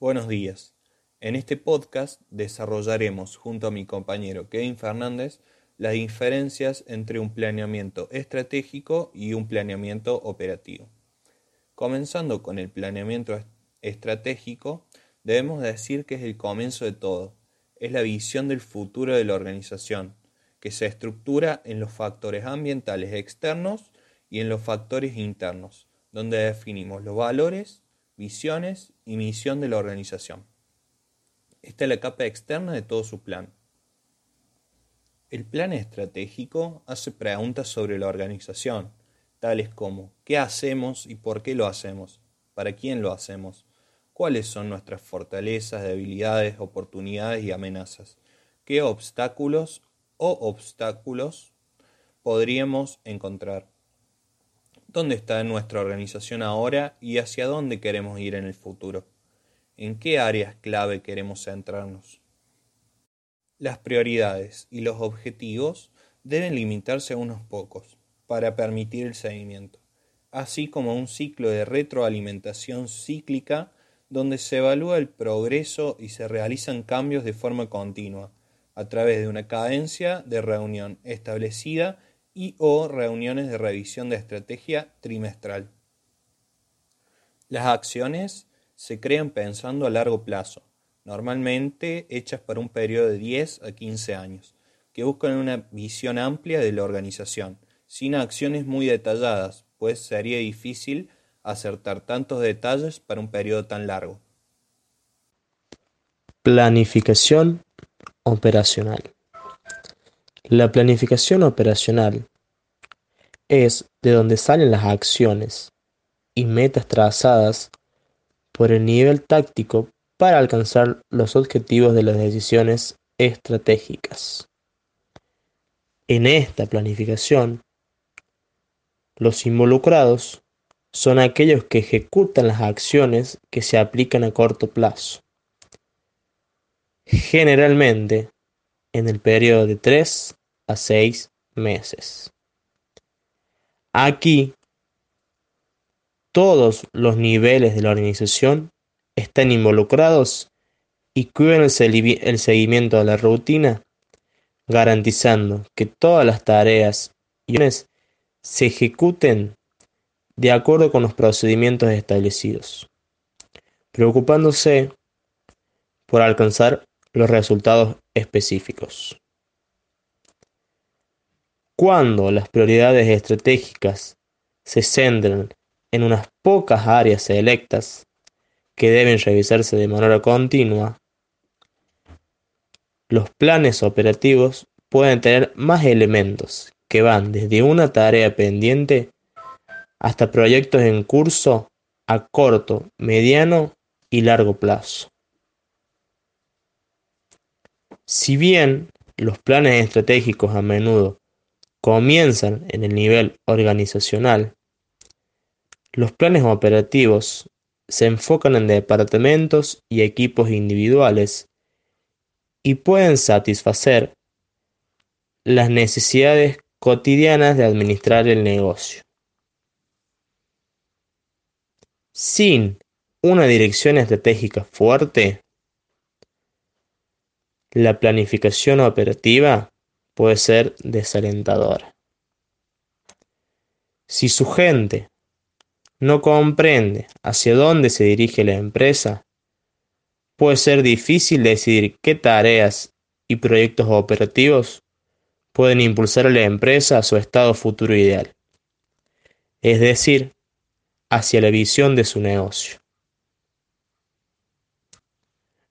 Buenos días. En este podcast desarrollaremos junto a mi compañero Kevin Fernández las diferencias entre un planeamiento estratégico y un planeamiento operativo. Comenzando con el planeamiento estratégico, debemos decir que es el comienzo de todo, es la visión del futuro de la organización, que se estructura en los factores ambientales externos y en los factores internos, donde definimos los valores, visiones y misión de la organización. Esta es la capa externa de todo su plan. El plan estratégico hace preguntas sobre la organización, tales como ¿qué hacemos y por qué lo hacemos? ¿Para quién lo hacemos? ¿Cuáles son nuestras fortalezas, debilidades, oportunidades y amenazas? ¿Qué obstáculos o obstáculos podríamos encontrar? ¿Dónde está nuestra organización ahora y hacia dónde queremos ir en el futuro? ¿En qué áreas clave queremos centrarnos? Las prioridades y los objetivos deben limitarse a unos pocos para permitir el seguimiento, así como un ciclo de retroalimentación cíclica donde se evalúa el progreso y se realizan cambios de forma continua, a través de una cadencia de reunión establecida y o reuniones de revisión de estrategia trimestral. Las acciones se crean pensando a largo plazo, normalmente hechas para un periodo de 10 a 15 años, que buscan una visión amplia de la organización, sin acciones muy detalladas, pues sería difícil acertar tantos detalles para un periodo tan largo. Planificación operacional. La planificación operacional es de donde salen las acciones y metas trazadas por el nivel táctico para alcanzar los objetivos de las decisiones estratégicas. En esta planificación, los involucrados son aquellos que ejecutan las acciones que se aplican a corto plazo, generalmente en el periodo de 3 a 6 meses. Aquí, todos los niveles de la organización están involucrados y cuidan el, seguimiento de la rutina, garantizando que todas las tareas y se ejecuten de acuerdo con los procedimientos establecidos, preocupándose por alcanzar los resultados específicos. Cuando las prioridades estratégicas se centran en unas pocas áreas selectas que deben revisarse de manera continua, los planes operativos pueden tener más elementos que van desde una tarea pendiente hasta proyectos en curso a corto, mediano y largo plazo. Si bien los planes estratégicos a menudo comienzan en el nivel organizacional, los planes operativos se enfocan en departamentos y equipos individuales y pueden satisfacer las necesidades cotidianas de administrar el negocio. Sin una dirección estratégica fuerte, la planificación operativa puede ser desalentadora. Si su gente no comprende hacia dónde se dirige la empresa, puede ser difícil decidir qué tareas y proyectos operativos pueden impulsar a la empresa a su estado futuro ideal, es decir, hacia la visión de su negocio.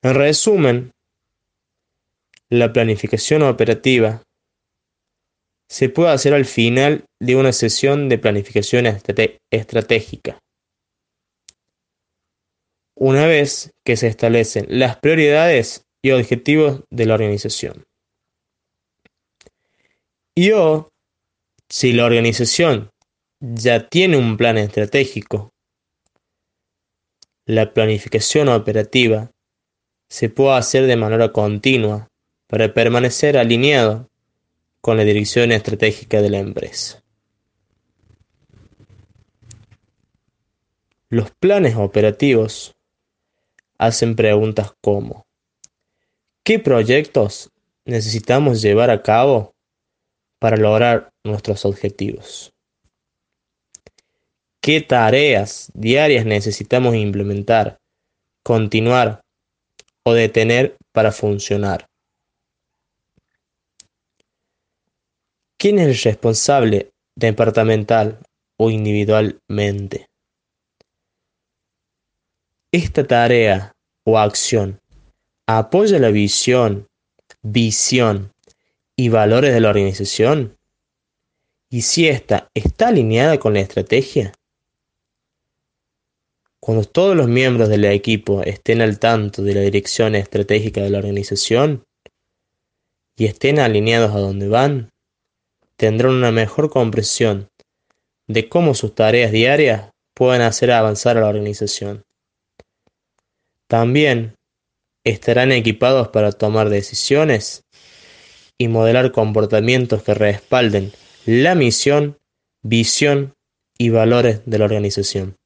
En resumen, la planificación operativa se puede hacer al final de una sesión de planificación estratégica. Una vez que se establecen las prioridades y objetivos de la organización. Y o, si la organización ya tiene un plan estratégico, la planificación operativa se puede hacer de manera continua para permanecer alineado con la dirección estratégica de la empresa. Los planes operativos hacen preguntas como ¿qué proyectos necesitamos llevar a cabo para lograr nuestros objetivos? ¿Qué tareas diarias necesitamos implementar, continuar o detener para funcionar? ¿Quién es el responsable departamental o individualmente? Esta tarea o acción apoya la visión, visión y valores de la organización? ¿Y si esta está alineada con la estrategia? Cuando todos los miembros del equipo estén al tanto de la dirección estratégica de la organización y estén alineados a donde van, tendrán una mejor comprensión de cómo sus tareas diarias pueden hacer avanzar a la organización. También estarán equipados para tomar decisiones y modelar comportamientos que respalden la misión, visión y valores de la organización.